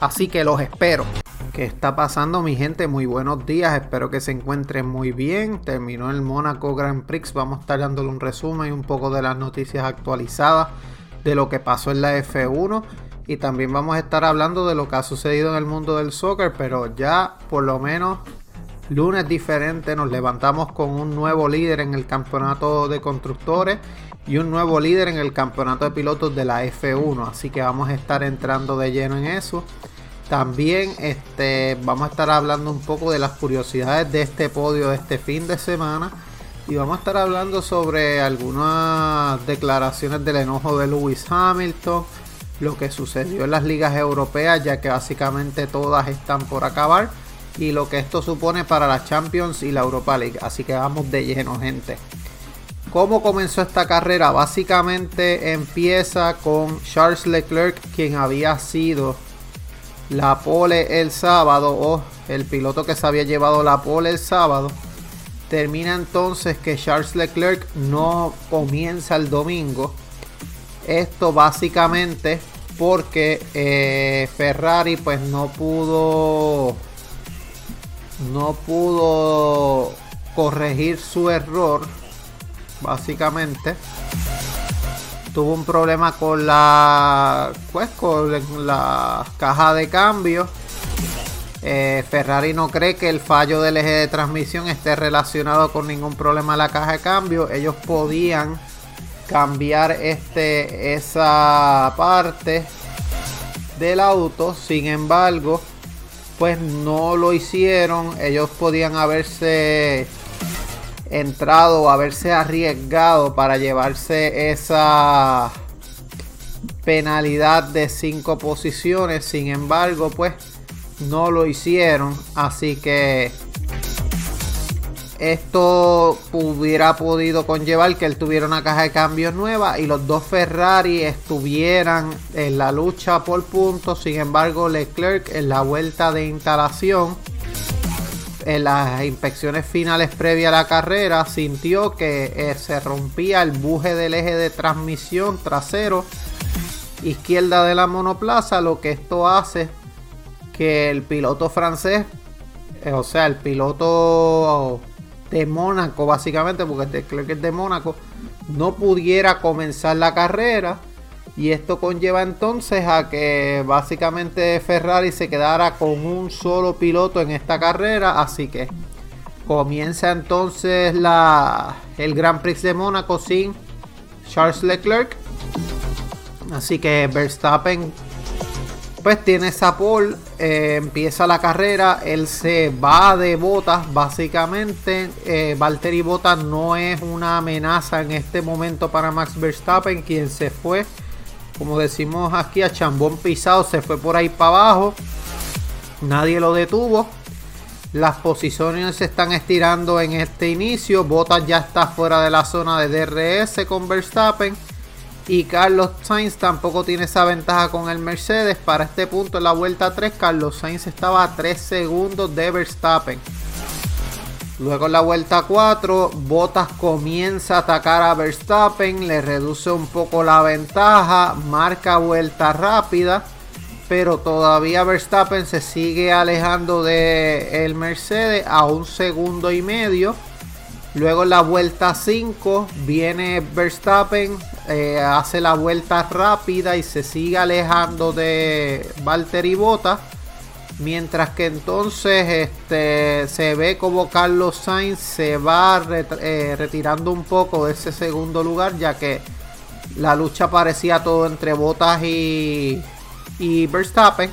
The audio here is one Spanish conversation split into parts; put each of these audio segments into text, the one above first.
Así que los espero. ¿Qué está pasando mi gente? Muy buenos días, espero que se encuentren muy bien. Terminó el Mónaco Grand Prix, vamos a estar dándole un resumen y un poco de las noticias actualizadas de lo que pasó en la F1 y también vamos a estar hablando de lo que ha sucedido en el mundo del soccer, pero ya por lo menos lunes diferente nos levantamos con un nuevo líder en el campeonato de constructores y un nuevo líder en el campeonato de pilotos de la F1, así que vamos a estar entrando de lleno en eso. También este, vamos a estar hablando un poco de las curiosidades de este podio de este fin de semana. Y vamos a estar hablando sobre algunas declaraciones del enojo de Lewis Hamilton, lo que sucedió en las ligas europeas, ya que básicamente todas están por acabar, y lo que esto supone para la Champions y la Europa League. Así que vamos de lleno, gente. ¿Cómo comenzó esta carrera? Básicamente empieza con Charles Leclerc, quien había sido la pole el sábado o el piloto que se había llevado la pole el sábado. Termina entonces que Charles Leclerc no comienza el domingo. Esto básicamente porque eh, Ferrari pues no pudo no pudo corregir su error básicamente tuvo un problema con la pues con la caja de cambio. Eh, Ferrari no cree que el fallo del eje de transmisión esté relacionado con ningún problema en la caja de cambio. Ellos podían cambiar este esa parte del auto. Sin embargo pues no lo hicieron. Ellos podían haberse entrado o haberse arriesgado para llevarse esa penalidad de 5 posiciones. Sin embargo, pues no lo hicieron. Así que esto hubiera podido conllevar que él tuviera una caja de cambios nueva y los dos Ferrari estuvieran en la lucha por puntos. Sin embargo, Leclerc en la vuelta de instalación en las inspecciones finales previas a la carrera sintió que eh, se rompía el buje del eje de transmisión trasero izquierda de la monoplaza, lo que esto hace que el piloto francés, eh, o sea, el piloto de Mónaco básicamente, porque que es de Mónaco, no pudiera comenzar la carrera y esto conlleva entonces a que básicamente Ferrari se quedara con un solo piloto en esta carrera. Así que comienza entonces la, el Grand Prix de Mónaco sin Charles Leclerc. Así que Verstappen pues tiene esa pole, eh, empieza la carrera, él se va de botas básicamente. Eh, Valtteri Bottas no es una amenaza en este momento para Max Verstappen, quien se fue como decimos aquí, a chambón pisado, se fue por ahí para abajo. Nadie lo detuvo. Las posiciones se están estirando en este inicio. Bottas ya está fuera de la zona de DRS con Verstappen. Y Carlos Sainz tampoco tiene esa ventaja con el Mercedes. Para este punto en la vuelta 3, Carlos Sainz estaba a 3 segundos de Verstappen. Luego en la vuelta 4, Bottas comienza a atacar a Verstappen, le reduce un poco la ventaja, marca vuelta rápida, pero todavía Verstappen se sigue alejando de el Mercedes a un segundo y medio. Luego en la vuelta 5 viene Verstappen, eh, hace la vuelta rápida y se sigue alejando de Valtteri Bottas Mientras que entonces este, se ve como Carlos Sainz se va eh, retirando un poco de ese segundo lugar, ya que la lucha parecía todo entre Bottas y, y Verstappen.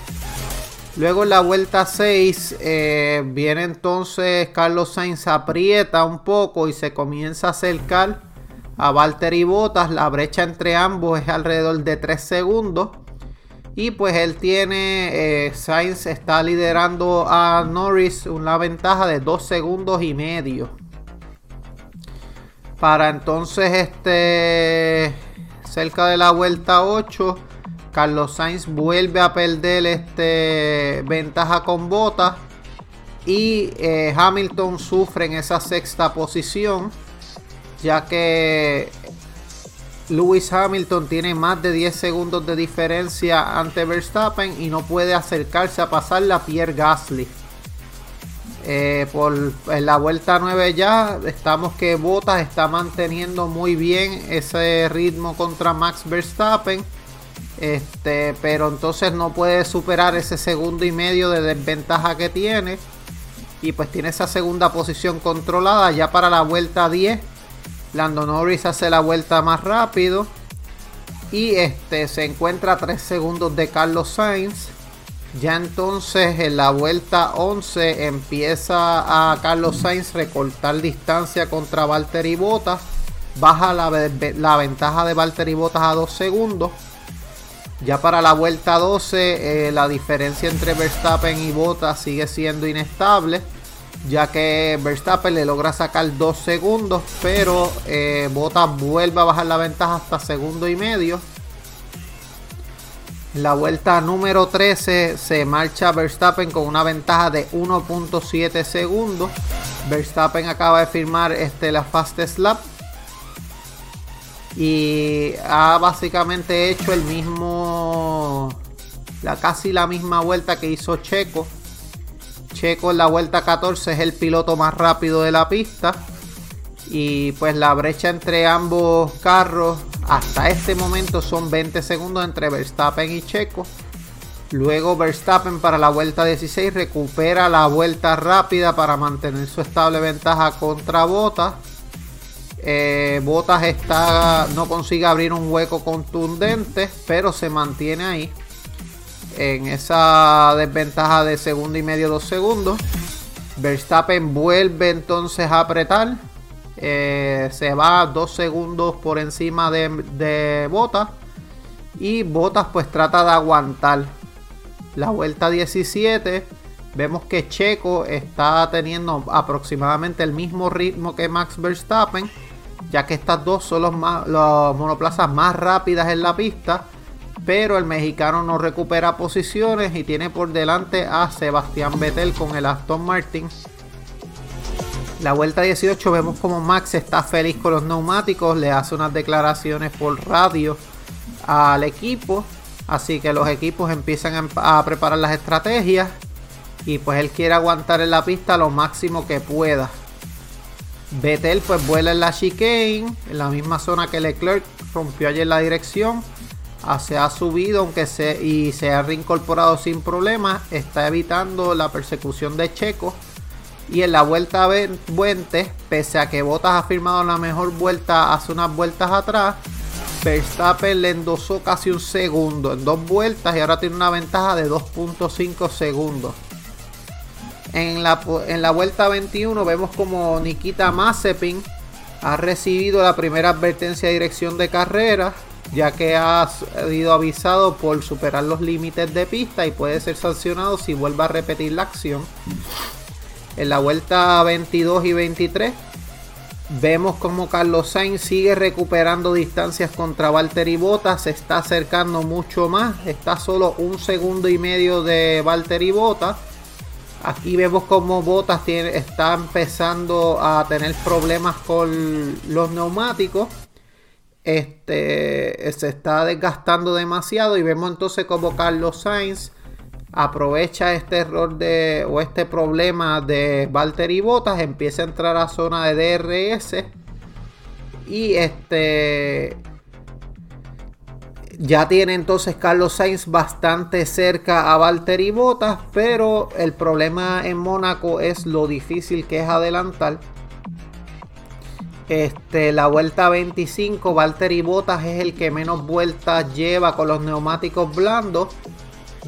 Luego en la vuelta 6 eh, viene entonces Carlos Sainz aprieta un poco y se comienza a acercar a Valtteri Bottas. La brecha entre ambos es alrededor de 3 segundos. Y pues él tiene, eh, Sainz está liderando a Norris una ventaja de 2 segundos y medio. Para entonces, este, cerca de la vuelta 8, Carlos Sainz vuelve a perder este, ventaja con botas. Y eh, Hamilton sufre en esa sexta posición, ya que Lewis Hamilton tiene más de 10 segundos de diferencia ante Verstappen y no puede acercarse a pasar la Pierre Gasly. Eh, por en la vuelta 9 ya estamos que Bottas está manteniendo muy bien ese ritmo contra Max Verstappen. Este, pero entonces no puede superar ese segundo y medio de desventaja que tiene. Y pues tiene esa segunda posición controlada ya para la vuelta 10 Lando Norris hace la vuelta más rápido. Y este se encuentra a 3 segundos de Carlos Sainz. Ya entonces en la vuelta 11 empieza a Carlos Sainz recortar distancia contra Valtteri Bottas. Baja la, la ventaja de Valtteri Bottas a 2 segundos. Ya para la vuelta 12 eh, la diferencia entre Verstappen y Bottas sigue siendo inestable ya que Verstappen le logra sacar 2 segundos, pero eh, Bottas vuelve a bajar la ventaja hasta segundo y medio. En la vuelta número 13 se marcha Verstappen con una ventaja de 1.7 segundos. Verstappen acaba de firmar este, la fastest lap y ha básicamente hecho el mismo, la casi la misma vuelta que hizo Checo Checo en la vuelta 14 es el piloto más rápido de la pista. Y pues la brecha entre ambos carros hasta este momento son 20 segundos entre Verstappen y Checo. Luego Verstappen para la vuelta 16 recupera la vuelta rápida para mantener su estable ventaja contra Bottas. Eh, Bottas está, no consigue abrir un hueco contundente, pero se mantiene ahí en esa desventaja de segundo y medio, dos segundos. Verstappen vuelve entonces a apretar. Eh, se va dos segundos por encima de, de Botas. Y Botas pues trata de aguantar. La vuelta 17. Vemos que Checo está teniendo aproximadamente el mismo ritmo que Max Verstappen. Ya que estas dos son los, más, monoplazas más rápidas en la pista pero el mexicano no recupera posiciones y tiene por delante a Sebastián Vettel con el Aston Martin. La vuelta 18 vemos como Max está feliz con los neumáticos, le hace unas declaraciones por radio al equipo, así que los equipos empiezan a preparar las estrategias y pues él quiere aguantar en la pista lo máximo que pueda. Vettel pues vuela en la chicane, en la misma zona que Leclerc rompió ayer la dirección se ha subido aunque se, y se ha reincorporado sin problemas. Está evitando la persecución de Checo. Y en la vuelta 20, pese a que Bottas ha firmado la mejor vuelta hace unas vueltas atrás, Verstappen le endosó casi un segundo en dos vueltas y ahora tiene una ventaja de 2.5 segundos. En la, en la vuelta 21 vemos como Nikita Mazepin ha recibido la primera advertencia de dirección de carrera ya que ha sido avisado por superar los límites de pista y puede ser sancionado si vuelve a repetir la acción. En la vuelta 22 y 23 vemos como Carlos Sainz sigue recuperando distancias contra Valtteri Bottas, se está acercando mucho más, está solo un segundo y medio de Valtteri Bottas. Aquí vemos como Bottas está empezando a tener problemas con los neumáticos este, se está desgastando demasiado y vemos entonces como Carlos Sainz aprovecha este error de o este problema de Valtteri Bottas, empieza a entrar a zona de DRS y este ya tiene entonces Carlos Sainz bastante cerca a Valtteri Bottas, pero el problema en Mónaco es lo difícil que es adelantar. Este, la vuelta 25, Valtteri Bottas es el que menos vueltas lleva con los neumáticos blandos,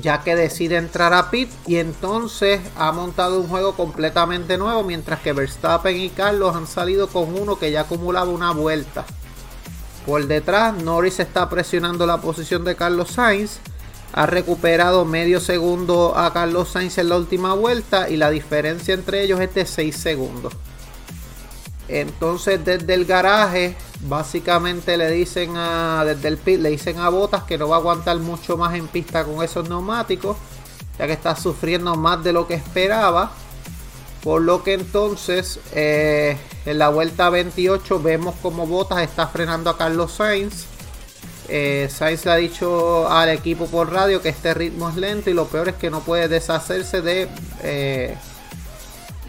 ya que decide entrar a pit y entonces ha montado un juego completamente nuevo, mientras que Verstappen y Carlos han salido con uno que ya acumulaba una vuelta. Por detrás, Norris está presionando la posición de Carlos Sainz. ha recuperado medio segundo a Carlos Sainz en la última vuelta y la diferencia entre ellos es de 6 segundos. Entonces desde el garaje básicamente le dicen a desde el pit le dicen a Botas que no va a aguantar mucho más en pista con esos neumáticos ya que está sufriendo más de lo que esperaba. Por lo que entonces eh, en la vuelta 28 vemos como Botas está frenando a Carlos Sainz. Eh, Sainz le ha dicho al equipo por radio que este ritmo es lento y lo peor es que no puede deshacerse de eh,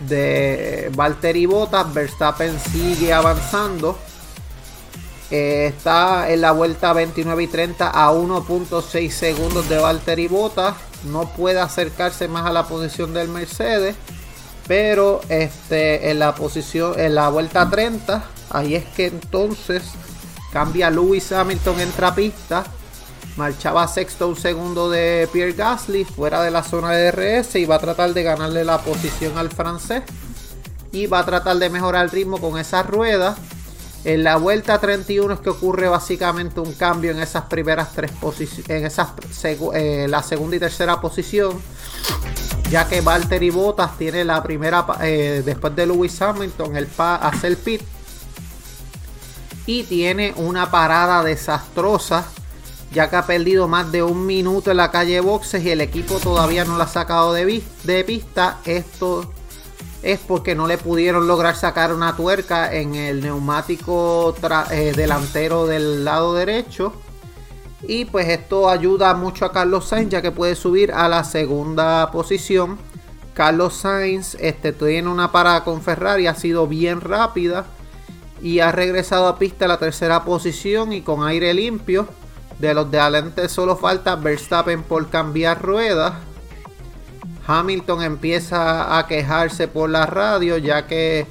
de Valtteri Bottas. Verstappen sigue avanzando. Eh, está en la vuelta 29 y 30 a 1.6 segundos de Valtteri Bottas. No puede acercarse más a la posición del Mercedes. Pero este, en la posición, en la vuelta 30, ahí es que entonces cambia Lewis Hamilton entra pista. Marchaba sexto un segundo de Pierre Gasly fuera de la zona de DRS y va a tratar de ganarle la posición al francés. Y va a tratar de mejorar el ritmo con esa rueda. En la vuelta 31 es que ocurre básicamente un cambio en esas primeras tres posiciones, en esas eh, la segunda y tercera posición, ya que Valtteri Bottas tiene la primera eh, después de Lewis Hamilton el pa hace el pit y tiene una parada desastrosa ya que ha perdido más de un minuto en la calle boxes y el equipo todavía no la ha sacado de, de pista. Esto es porque no le pudieron lograr sacar una tuerca en el neumático eh, delantero del lado derecho. Y pues esto ayuda mucho a Carlos Sainz ya que puede subir a la segunda posición. Carlos Sainz este, tiene una parada con Ferrari, ha sido bien rápida y ha regresado a pista a la tercera posición y con aire limpio. De los de adelante solo falta Verstappen por cambiar ruedas. Hamilton empieza a quejarse por la radio ya que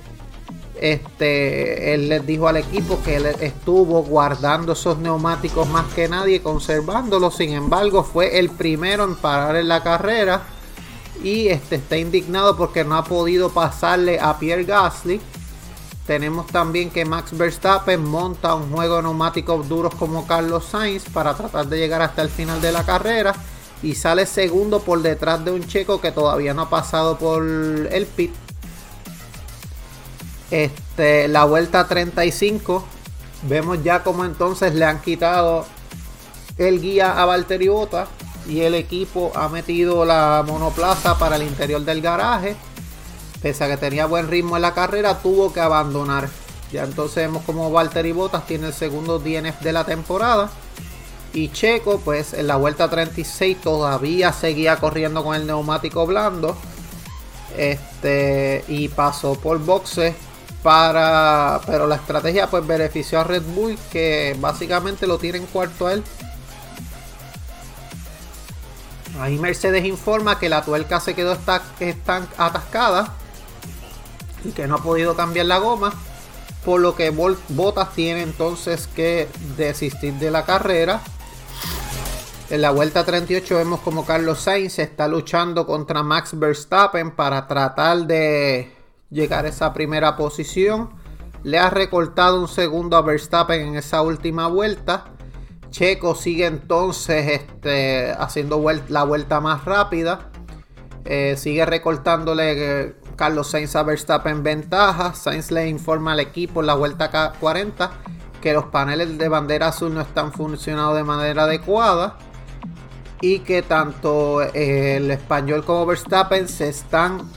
este, él les dijo al equipo que él estuvo guardando esos neumáticos más que nadie, conservándolos. Sin embargo, fue el primero en parar en la carrera y este, está indignado porque no ha podido pasarle a Pierre Gasly. Tenemos también que Max Verstappen monta un juego de neumáticos duros como Carlos Sainz para tratar de llegar hasta el final de la carrera y sale segundo por detrás de un checo que todavía no ha pasado por el pit. Este, la vuelta 35 vemos ya como entonces le han quitado el guía a Valtteri Bottas y el equipo ha metido la monoplaza para el interior del garaje pese a que tenía buen ritmo en la carrera, tuvo que abandonar. Ya entonces vemos como Valtteri Bottas tiene el segundo DNF de la temporada. Y Checo, pues en la vuelta 36 todavía seguía corriendo con el neumático blando. Este, y pasó por boxes para. Pero la estrategia pues benefició a Red Bull, que básicamente lo tiene en cuarto a él. Ahí Mercedes informa que la tuerca se quedó atascada y que no ha podido cambiar la goma. Por lo que Bottas tiene entonces que desistir de la carrera. En la vuelta 38 vemos como Carlos Sainz está luchando contra Max Verstappen para tratar de llegar a esa primera posición. Le ha recortado un segundo a Verstappen en esa última vuelta. Checo sigue entonces este, haciendo la vuelta más rápida. Eh, sigue recortándole eh, Carlos Sainz a Verstappen ventaja. Sainz le informa al equipo en la vuelta 40 que los paneles de bandera azul no están funcionando de manera adecuada y que tanto el español como Verstappen se están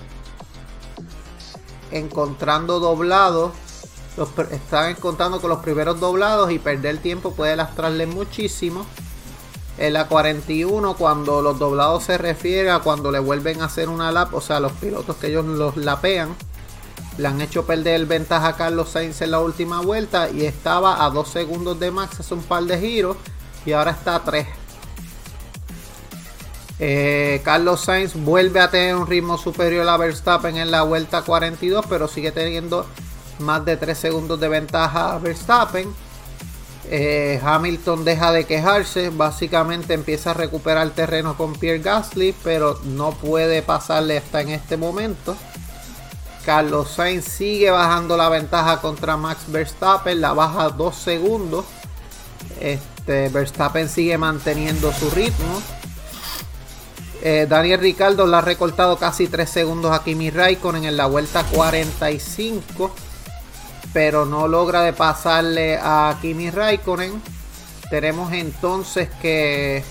encontrando doblados. están encontrando con los primeros doblados y perder tiempo puede lastrarle muchísimo. En la 41, cuando los doblados se refiere a cuando le vuelven a hacer una lap, o sea, los pilotos que ellos los lapean, le han hecho perder ventaja a Carlos Sainz en la última vuelta y estaba a 2 segundos de Max hace un par de giros y ahora está a 3. Eh, Carlos Sainz vuelve a tener un ritmo superior a Verstappen en la vuelta 42, pero sigue teniendo más de 3 segundos de ventaja a Verstappen. Eh, Hamilton deja de quejarse, básicamente empieza a recuperar terreno con Pierre Gasly, pero no puede pasarle hasta en este momento. Carlos Sainz sigue bajando la ventaja contra Max Verstappen, la baja 2 segundos. Este, Verstappen sigue manteniendo su ritmo. eh, Daniel Ricardo le ha recortado casi 3 segundos a Kimi Raikkonen en la vuelta 45. Pero no logra de pasarle a Kimi Raikkonen. Tenemos entonces que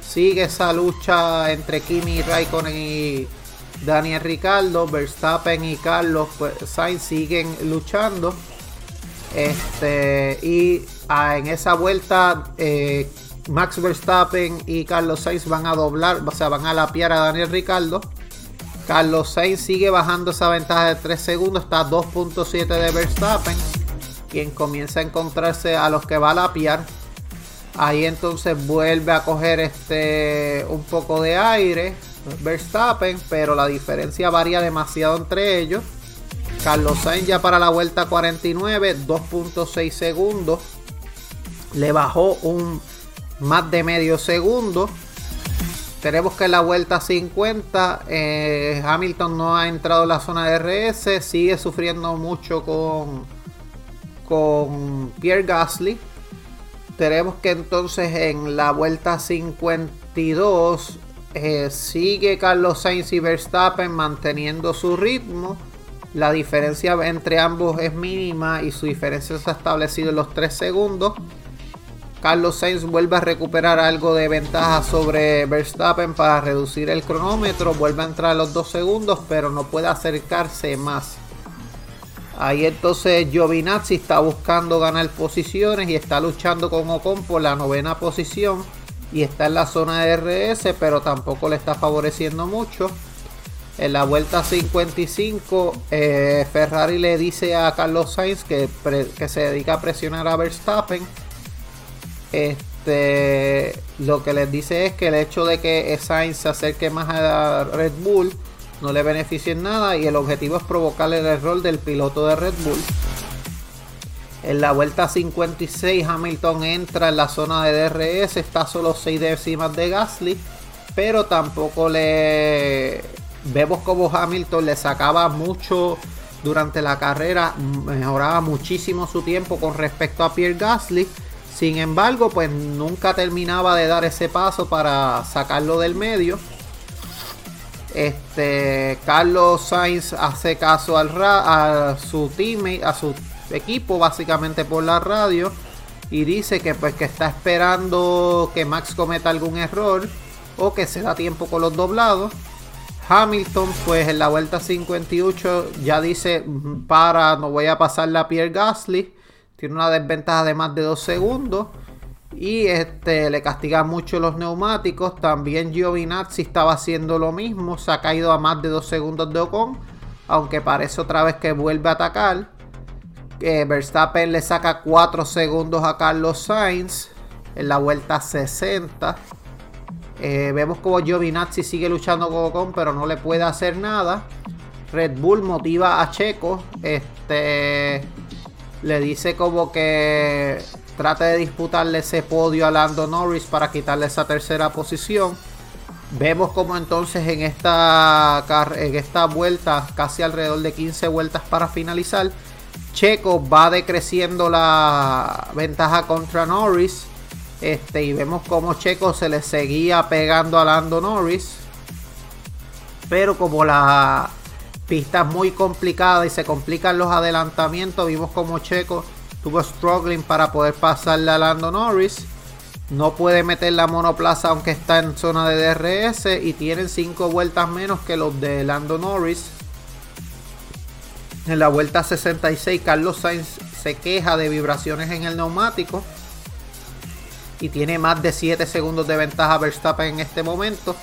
sigue esa lucha entre Kimi Raikkonen y Daniel Ricardo. Verstappen y Carlos pues, Sainz siguen luchando. Este, y ah, en esa vuelta eh, Max Verstappen y Carlos Sainz van a doblar, o sea, van a lapiar a Daniel Ricardo. Carlos Sainz sigue bajando esa ventaja de 3 segundos, está 2.7 de Verstappen, quien comienza a encontrarse a los que va a lapiar. Ahí entonces vuelve a coger este un poco de aire Verstappen, pero la diferencia varía demasiado entre ellos. Carlos Sainz ya para la vuelta 49, 2.6 segundos. Le bajó un más de medio segundo. Tenemos que en la vuelta 50 eh, Hamilton no ha entrado en la zona de RS, sigue sufriendo mucho con, con Pierre Gasly. Tenemos que entonces en la vuelta 52 eh, sigue Carlos Sainz y Verstappen manteniendo su ritmo. La diferencia entre ambos es mínima y su diferencia se ha establecido en los 3 segundos. Carlos Sainz vuelve a recuperar algo de ventaja sobre Verstappen para reducir el cronómetro. Vuelve a entrar a los 2 segundos, pero no puede acercarse más. Ahí entonces Giovinazzi está buscando ganar posiciones y está luchando con Ocon por la novena posición. Y está en la zona de RS, pero tampoco le está favoreciendo mucho. En la vuelta 55, eh, Ferrari le dice a Carlos Sainz que se dedica a presionar a Verstappen este, lo que les dice es que el hecho de que Sainz se acerque más a Red Bull no le beneficia en nada y el objetivo es provocarle el error del piloto de Red Bull. En la vuelta 56 Hamilton entra en la zona de DRS, está solo 6 décimas de Gasly, pero tampoco le vemos como Hamilton le sacaba mucho durante la carrera, mejoraba muchísimo su tiempo con respecto a Pierre Gasly sin embargo, pues nunca terminaba de dar ese paso para sacarlo del medio. Este Carlos Sainz hace caso al a su a su equipo básicamente por la radio y dice que pues que está esperando que Max cometa algún error o que se da tiempo con los doblados. Hamilton pues en la vuelta 58 ya dice para no voy a pasarle a Pierre Gasly tiene una desventaja de más de 2 segundos. Y este, le castiga mucho los neumáticos. También Giovinazzi estaba haciendo lo mismo. Se ha caído a más de 2 segundos de Ocon. Aunque parece otra vez que vuelve a atacar. Eh, Verstappen le saca 4 segundos a Carlos Sainz. En la vuelta 60. Eh, vemos como Giovinazzi sigue luchando con Ocon. Pero no le puede hacer nada. Red Bull motiva a Checo. Este le dice como que trate de disputarle ese podio a Lando Norris para quitarle esa tercera posición. Vemos como entonces en esta, en esta vuelta, casi alrededor de 15 vueltas para finalizar, Checo va decreciendo la ventaja contra Norris. Este, y vemos como Checo se le seguía pegando a Lando Norris. Pero como la pistas muy complicadas y se complican los adelantamientos. Vimos como Checo tuvo struggling para poder pasarle a Lando Norris. No puede meter la monoplaza aunque está en zona de DRS y tienen 5 vueltas menos que los de Lando Norris. En la vuelta 66 Carlos Sainz se queja de vibraciones en el neumático y tiene más de 7 segundos de ventaja Verstappen en este momento.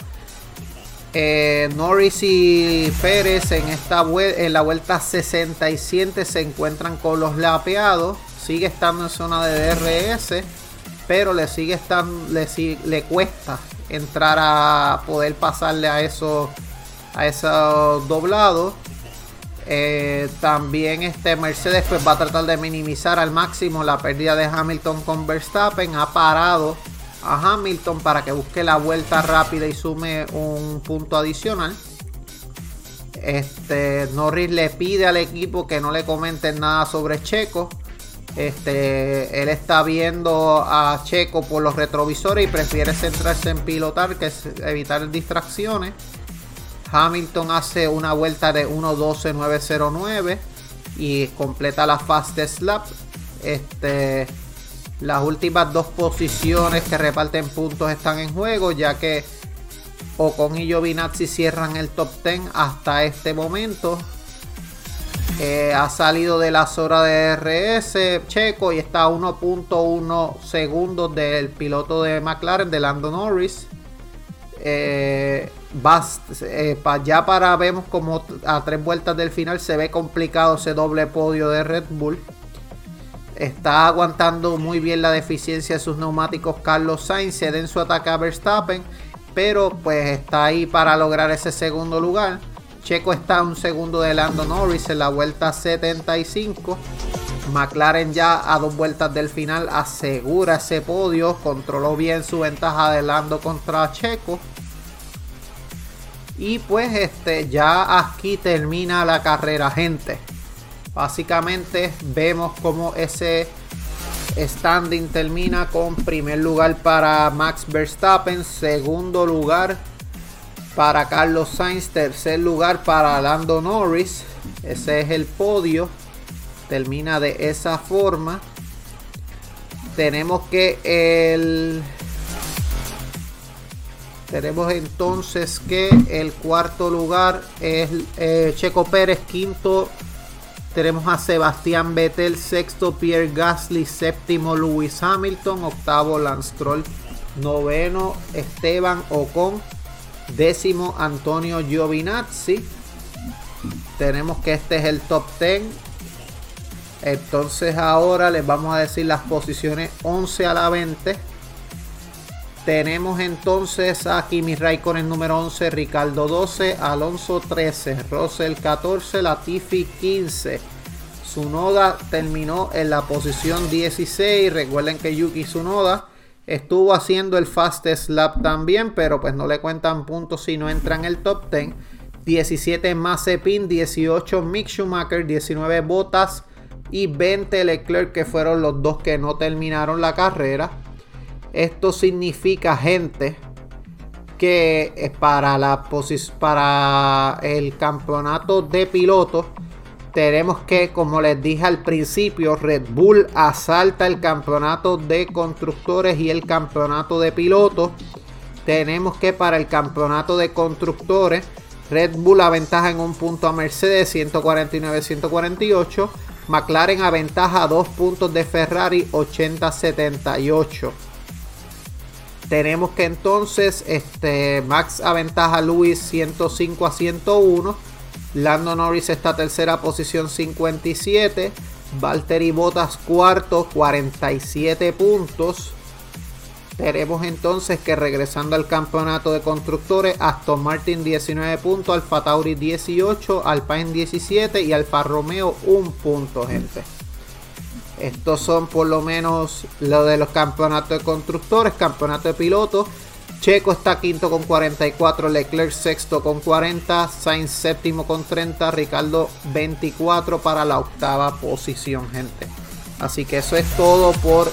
Eh, Norris y Pérez en, esta en la vuelta 67 se encuentran con los lapeados. Sigue estando en zona de DRS, pero le sigue le cuesta entrar a poder pasarle a esos a esos doblados. Eh, también este Mercedes pues va a tratar de minimizar al máximo la pérdida de Hamilton con Verstappen. Ha parado a Hamilton para que busque la vuelta rápida y sume un punto adicional. Este Norris le pide al equipo que no le comenten nada sobre Checo. Este, él está viendo a Checo por los retrovisores y prefiere centrarse en pilotar que evitar distracciones. Hamilton hace una vuelta de 1.12.909 y completa la fastest lap. Este, las últimas dos posiciones que reparten puntos están en juego, ya que Ocon y Giovinazzi cierran el top 10 hasta este momento. Eh, ha salido de la zona de RS Checo y está a 1.1 segundos del piloto de McLaren, de Lando Norris. Eh, eh, ya para vemos como a tres vueltas del final se ve complicado ese doble podio de Red Bull. Está aguantando muy bien la deficiencia de sus neumáticos Carlos Sainz, se en su ataque a Verstappen, pero pues está ahí para lograr ese segundo lugar. Checo está un segundo de Lando Norris en la vuelta 75. McLaren ya a dos vueltas del final asegura ese podio, controló bien su ventaja de Lando contra Checo. Y pues este ya aquí termina la carrera, gente. Básicamente vemos como ese standing termina con primer lugar para Max Verstappen, segundo lugar para Carlos Sainz, tercer lugar para Lando Norris. Ese es el podio. Termina de esa forma. Tenemos que el tenemos entonces que el cuarto lugar es eh, Checo Pérez, quinto tenemos a Sebastián Vettel, sexto Pierre Gasly, séptimo Lewis Hamilton, octavo Lance Stroll, noveno Esteban Ocon, décimo Antonio Giovinazzi. Tenemos que este es el top 10. Entonces ahora les vamos a decir las posiciones 11 a la 20. Tenemos entonces a Kimi Raikkonen número 11, Ricardo 12, Alonso 13, Russell 14, Latifi 15. Tsunoda terminó en la posición 16. Recuerden que Yuki Tsunoda estuvo haciendo el fastest lap también, pero pues no le cuentan puntos si no entra en el top 10. 17 Mazepin, 18 Mick Schumacher, 19 Bottas y 20 Leclerc que fueron los dos que no terminaron la carrera. Esto significa, gente, que para, la para el campeonato de pilotos tenemos que, como les dije al principio, Red Bull asalta el campeonato de constructores y el campeonato de pilotos. Tenemos que para el campeonato de constructores, Red Bull aventaja en un punto a Mercedes 149-148. McLaren aventaja dos puntos de Ferrari 80-78. Tenemos que entonces este, Max aventaja a Luis 105 a 101. Lando Norris está tercera posición 57. Valtteri Bottas cuarto 47 puntos. Tenemos entonces que regresando al campeonato de constructores, Aston Martin 19 puntos, Alfa Tauri 18, Alpine 17 y Alfa Romeo 1 punto, gente. Estos son por lo menos lo de los campeonatos de constructores, campeonato de pilotos. Checo está quinto con 44, Leclerc sexto con 40, Sainz séptimo con 30, Ricardo 24 para la octava posición, gente. Así que eso es todo por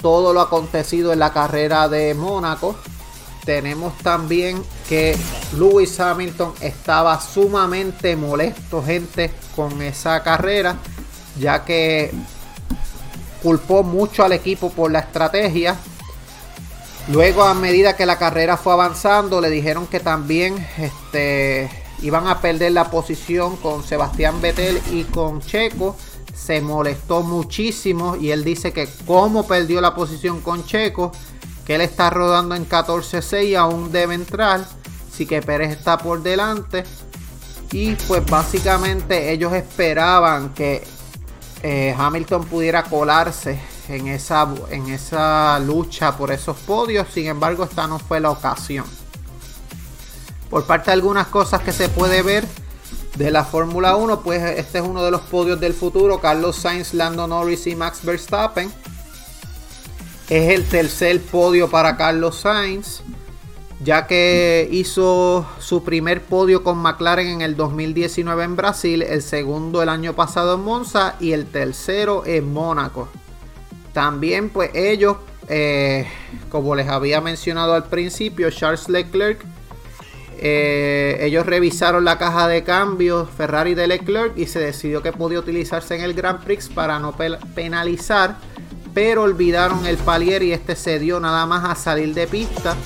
todo lo acontecido en la carrera de Mónaco. Tenemos también que Lewis Hamilton estaba sumamente molesto, gente, con esa carrera, ya que culpó mucho al equipo por la estrategia. Luego, a medida que la carrera fue avanzando, le dijeron que también este, iban a perder la posición con Sebastián Vettel y con Checo. Se molestó muchísimo y él dice que como perdió la posición con Checo, que él está rodando en 14-6 y aún debe entrar. Así que Pérez está por delante. Y pues básicamente ellos esperaban que eh, Hamilton pudiera colarse en esa, en esa lucha por esos podios. Sin embargo, esta no fue la ocasión. Por parte de algunas cosas que se puede ver de la Fórmula 1, pues este es uno de los podios del futuro. Carlos Sainz, Lando Norris y Max Verstappen. Es el tercer podio para Carlos Sainz. Ya que hizo su primer podio con McLaren en el 2019 en Brasil, el segundo el año pasado en Monza y el tercero en Mónaco. También pues ellos, eh, como les había mencionado al principio, Charles Leclerc, eh, ellos revisaron la caja de cambios Ferrari de Leclerc y se decidió que podía utilizarse en el Grand Prix para no penalizar, pero olvidaron el palier y este se dio nada más a salir de pista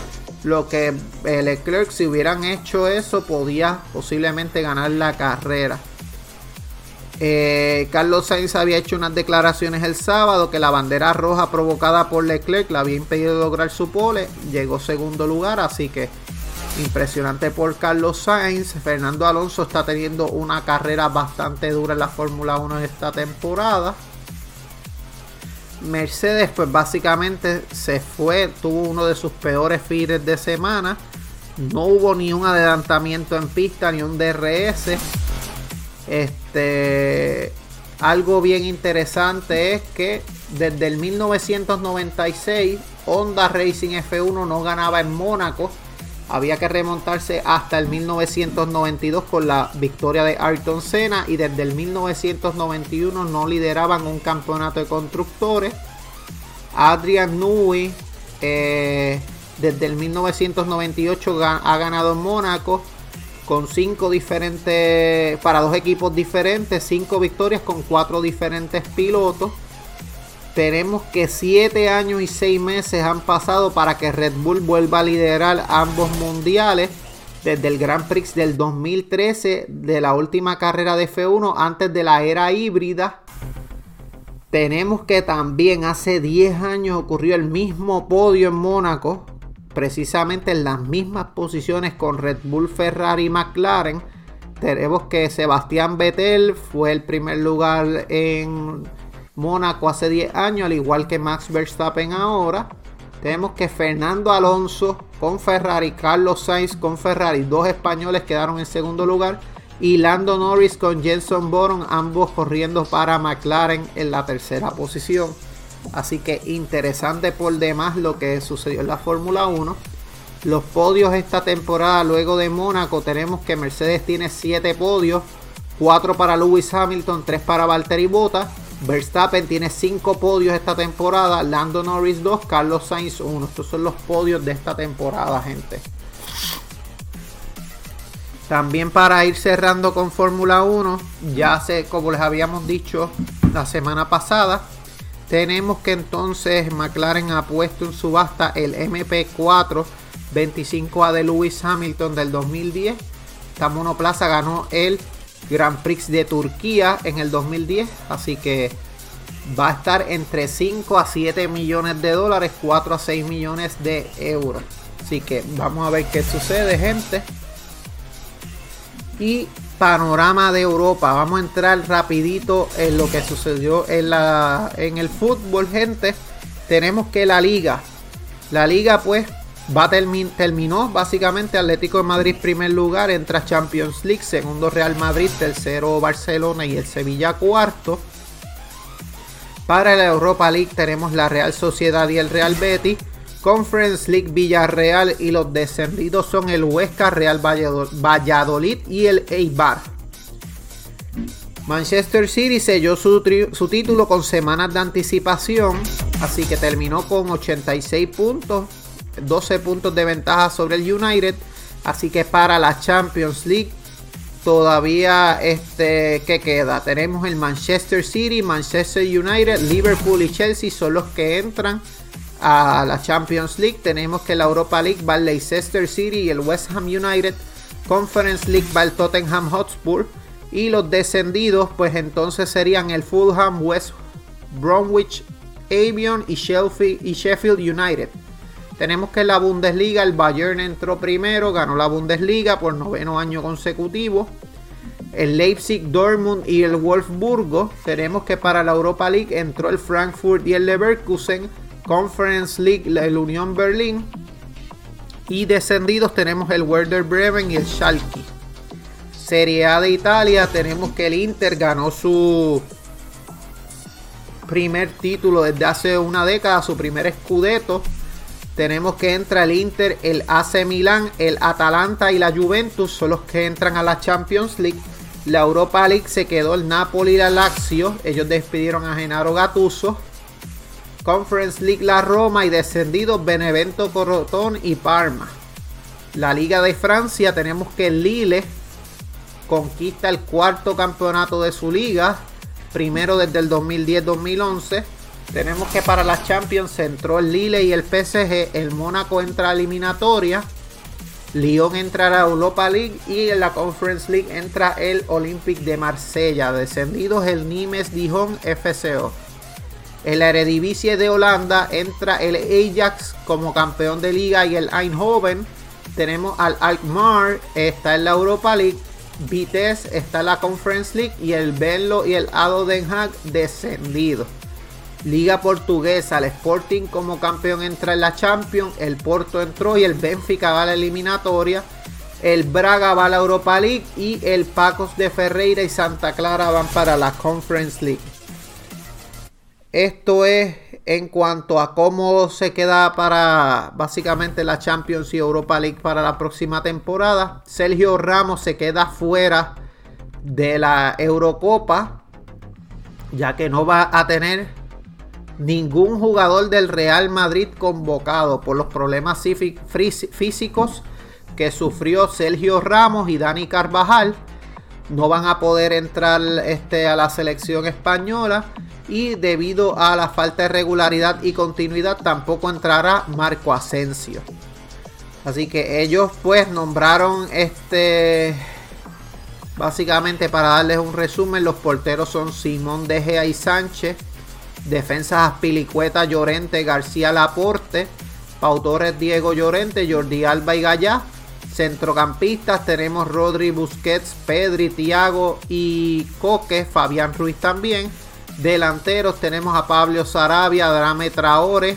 lo que eh, Leclerc, si hubieran hecho eso, podía posiblemente ganar la carrera. Eh, Carlos Sainz había hecho unas declaraciones el sábado que la bandera roja provocada por Leclerc le había impedido lograr su pole. Llegó segundo lugar, así que impresionante por Carlos Sainz. Fernando Alonso está teniendo una carrera bastante dura en la Fórmula 1 esta temporada. Mercedes pues básicamente se fue, tuvo uno de sus peores fines de semana. No hubo ni un adelantamiento en pista ni un DRS. Este algo bien interesante es que desde el 1996 Honda Racing F1 no ganaba en Mónaco. Había que remontarse hasta el 1992 con la victoria de Ayrton Senna y desde el 1991 no lideraban un campeonato de constructores. Adrian Newey eh, desde el 1998 ha ganado en Mónaco con cinco diferentes, para dos equipos diferentes, cinco victorias con cuatro diferentes pilotos tenemos que 7 años y 6 meses han pasado para que Red Bull vuelva a liderar ambos mundiales desde el Grand Prix del 2013 de la última carrera de F1 antes de la era híbrida. Tenemos que también hace 10 años ocurrió el mismo podio en Mónaco, precisamente en las mismas posiciones con Red Bull, Ferrari y McLaren. Tenemos que Sebastián Vettel fue el primer lugar en Mónaco hace 10 años, al igual que Max Verstappen ahora. Tenemos que Fernando Alonso con Ferrari, Carlos Sainz con Ferrari, dos españoles quedaron en segundo lugar. Y Lando Norris con Jenson Button, ambos corriendo para McLaren en la tercera posición. Así que interesante por demás lo que sucedió en la Fórmula 1. Los podios esta temporada luego de Mónaco tenemos que Mercedes tiene 7 podios, 4 para Lewis Hamilton, 3 para Valtteri Bottas, Verstappen tiene 5 podios esta temporada, Lando Norris 2, Carlos Sainz 1. Estos son los podios de esta temporada, gente. También para ir cerrando con Fórmula 1, ya sé, como les habíamos dicho la semana pasada, tenemos que entonces McLaren ha puesto en subasta el MP4 25A de Lewis Hamilton del 2010. Esta monoplaza ganó el Grand Prix de Turquía en el 2010. Así que va a estar entre 5 a 7 millones de dólares, 4 a 6 millones de euros. Así que vamos a ver qué sucede, gente. Y panorama de Europa. Vamos a entrar rapidito en lo que sucedió en, la, en el fútbol, gente. Tenemos que la liga. La liga pues Terminó básicamente Atlético de Madrid primer lugar, entra Champions League, segundo Real Madrid, tercero Barcelona y el Sevilla cuarto. Para la Europa League tenemos la Real Sociedad y el Real Betis. Conference League Villarreal y los descendidos son el Huesca, Real Valladolid y el Eibar. Manchester City selló su, su, título con semanas de anticipación, así que terminó con 86 puntos 12 puntos de ventaja sobre el United. Así que para la Champions League todavía este que queda. Tenemos el Manchester City, Manchester United, Liverpool y Chelsea son los que entran a la Champions League. Tenemos que la Europa League va el Leicester City y el West Ham United. Conference League va el Tottenham Hotspur. Y los descendidos, pues entonces serían el Fulham, West Bromwich, Avion y Sheffield United. Tenemos que la Bundesliga el Bayern entró primero, ganó la Bundesliga por noveno año consecutivo. El Leipzig, Dortmund y el Wolfsburgo. Tenemos que para la Europa League entró el Frankfurt y el Leverkusen. Conference League, el Unión Berlín. Y descendidos tenemos el Werder Bremen y el Schalke. Serie A de Italia tenemos que el Inter ganó su primer título desde hace una década, su primer escudeto tenemos que entra el Inter, el AC Milán, el Atalanta y la Juventus son los que entran a la Champions League. La Europa League se quedó el Napoli y la Lazio. Ellos despidieron a Genaro Gattuso. Conference League la Roma y descendidos Benevento Corotón y Parma. La Liga de Francia tenemos que Lille conquista el cuarto campeonato de su liga, primero desde el 2010-2011. Tenemos que para la Champions entró el Lille y el PSG, el Mónaco entra a eliminatoria, Lyon entra a la Europa League y en la Conference League entra el Olympique de Marsella, descendidos el Nimes Dijon FCO. En la Eredivisie de Holanda entra el Ajax como campeón de liga y el Eindhoven. Tenemos al Alkmaar, está en la Europa League. Vitesse está en la Conference League y el Benlo y el Ado Den Haag descendido. Liga Portuguesa, el Sporting como campeón entra en la Champions, el Porto entró y el Benfica va a la eliminatoria, el Braga va a la Europa League y el Pacos de Ferreira y Santa Clara van para la Conference League. Esto es en cuanto a cómo se queda para básicamente la Champions y Europa League para la próxima temporada. Sergio Ramos se queda fuera de la Eurocopa, ya que no va a tener ningún jugador del Real Madrid convocado por los problemas físicos que sufrió Sergio Ramos y Dani Carvajal. No van a poder entrar este, a la selección española y debido a la falta de regularidad y continuidad tampoco entrará Marco Asensio. Así que ellos pues nombraron este básicamente para darles un resumen los porteros son Simón De Gea y Sánchez Defensas Pilicueta, Llorente, García Laporte. Pautores Diego Llorente, Jordi Alba y Gallá. Centrocampistas tenemos Rodri Busquets, Pedri, Tiago y Coque, Fabián Ruiz también. Delanteros tenemos a Pablo Sarabia, Drame Traore,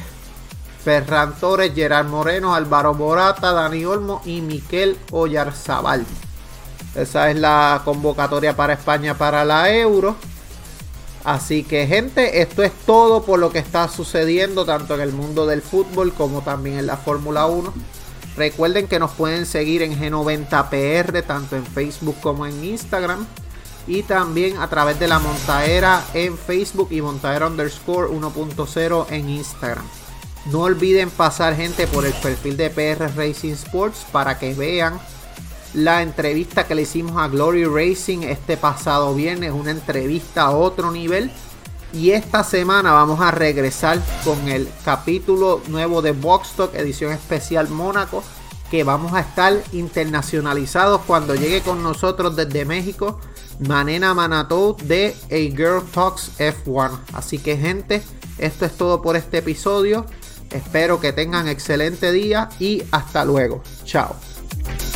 Ferran Torres, Gerard Moreno, Álvaro Morata, Dani Olmo y Miquel Oyarzabal. Esa es la convocatoria para España para la Euro. Así que gente, esto es todo por lo que está sucediendo tanto en el mundo del fútbol como también en la Fórmula 1. Recuerden que nos pueden seguir en G90PR tanto en Facebook como en Instagram. Y también a través de la Montaera en Facebook y Montaera underscore 1.0 en Instagram. No olviden pasar gente por el perfil de PR Racing Sports para que vean la entrevista que le hicimos a Glory Racing este pasado viernes, una entrevista a otro nivel. Y esta semana vamos a regresar con el capítulo nuevo de Box Talk, edición especial Mónaco, que vamos a estar internacionalizados cuando llegue con nosotros desde México, Manena Manatou de A Girl Talks F1. Así que gente, esto es todo por este episodio. Espero que tengan excelente día y hasta luego. Chao.